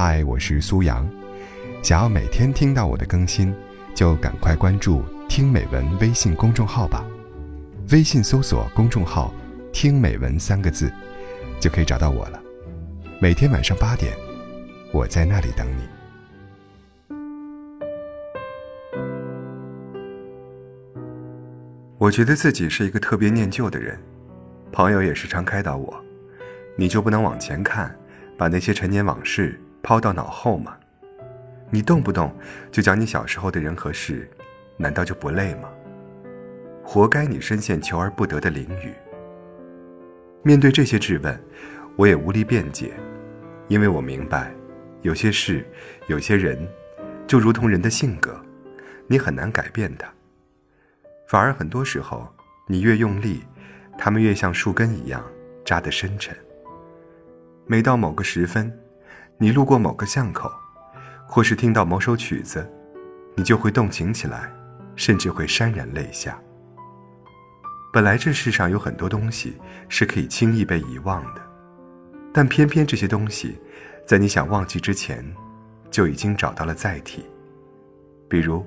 嗨，我是苏阳。想要每天听到我的更新，就赶快关注“听美文”微信公众号吧。微信搜索公众号“听美文”三个字，就可以找到我了。每天晚上八点，我在那里等你。我觉得自己是一个特别念旧的人，朋友也时常开导我：“你就不能往前看，把那些陈年往事抛到脑后吗？你动不动就讲你小时候的人和事，难道就不累吗？活该你深陷求而不得的囹圄。”面对这些质问，我也无力辩解，因为我明白，有些事，有些人，就如同人的性格，你很难改变它。反而很多时候，你越用力，他们越像树根一样扎得深沉。每到某个时分，你路过某个巷口，或是听到某首曲子，你就会动情起来，甚至会潸然泪下。本来这世上有很多东西是可以轻易被遗忘的，但偏偏这些东西，在你想忘记之前，就已经找到了载体。比如，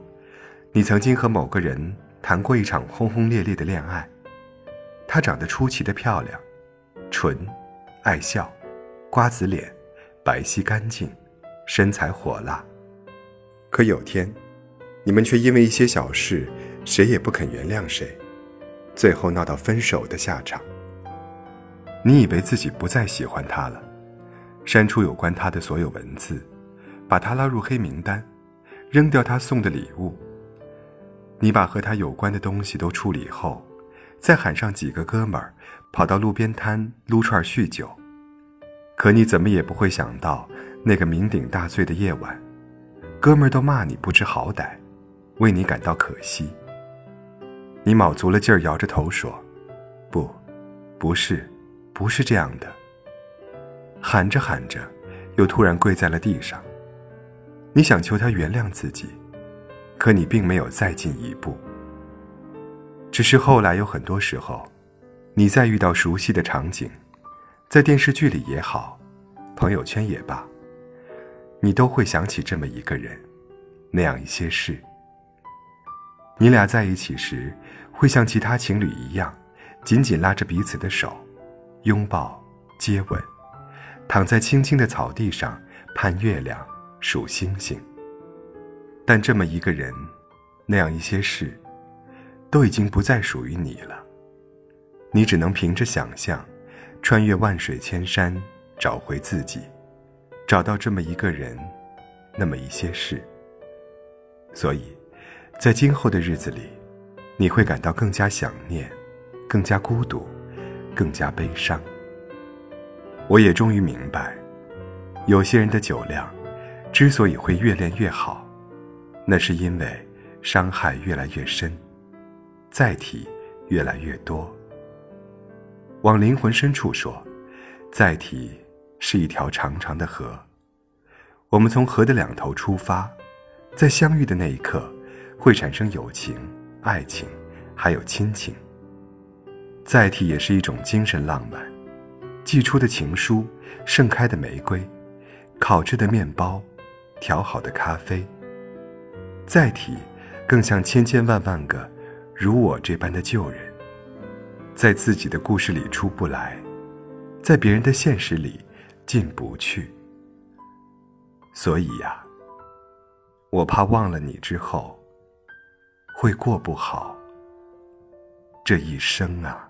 你曾经和某个人。谈过一场轰轰烈烈的恋爱，她长得出奇的漂亮，纯，爱笑，瓜子脸，白皙干净，身材火辣。可有天，你们却因为一些小事，谁也不肯原谅谁，最后闹到分手的下场。你以为自己不再喜欢他了，删除有关他的所有文字，把他拉入黑名单，扔掉他送的礼物。你把和他有关的东西都处理后，再喊上几个哥们儿，跑到路边摊撸串酗酒。可你怎么也不会想到，那个酩酊大醉的夜晚，哥们儿都骂你不知好歹，为你感到可惜。你卯足了劲儿摇着头说：“不，不是，不是这样的。”喊着喊着，又突然跪在了地上。你想求他原谅自己。可你并没有再进一步，只是后来有很多时候，你再遇到熟悉的场景，在电视剧里也好，朋友圈也罢，你都会想起这么一个人，那样一些事。你俩在一起时，会像其他情侣一样，紧紧拉着彼此的手，拥抱、接吻，躺在青青的草地上盼月亮、数星星。但这么一个人，那样一些事，都已经不再属于你了。你只能凭着想象，穿越万水千山，找回自己，找到这么一个人，那么一些事。所以，在今后的日子里，你会感到更加想念，更加孤独，更加悲伤。我也终于明白，有些人的酒量，之所以会越练越好。那是因为伤害越来越深，载体越来越多。往灵魂深处说，载体是一条长长的河。我们从河的两头出发，在相遇的那一刻，会产生友情、爱情，还有亲情。载体也是一种精神浪漫，寄出的情书，盛开的玫瑰，烤制的面包，调好的咖啡。载体，更像千千万万个如我这般的旧人，在自己的故事里出不来，在别人的现实里进不去。所以呀，我怕忘了你之后，会过不好这一生啊。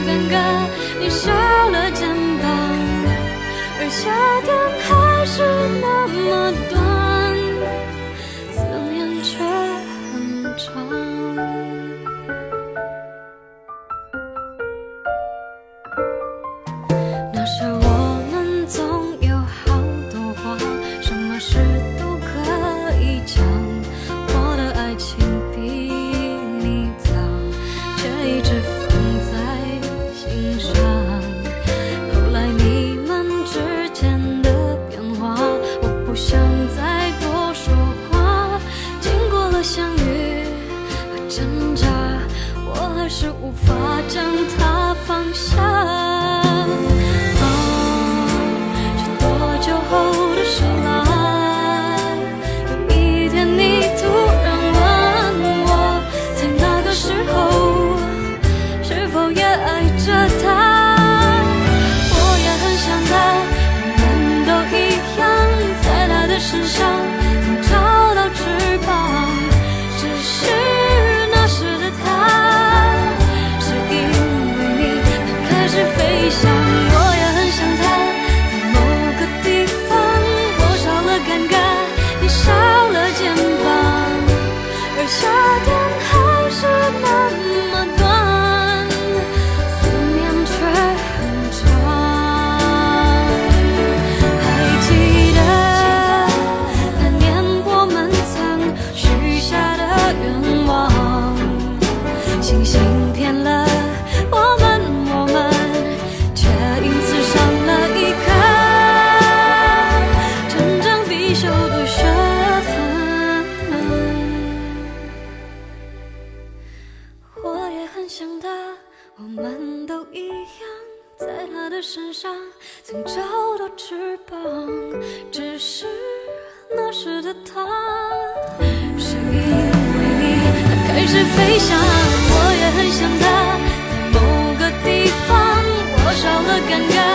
尴尬，你少了肩膀，而夏天还是那么短。是无法将它放下。身上曾找到翅膀只是那时的他。是因为你他开始飞翔我也很想他。在某个地方我少了尴尬。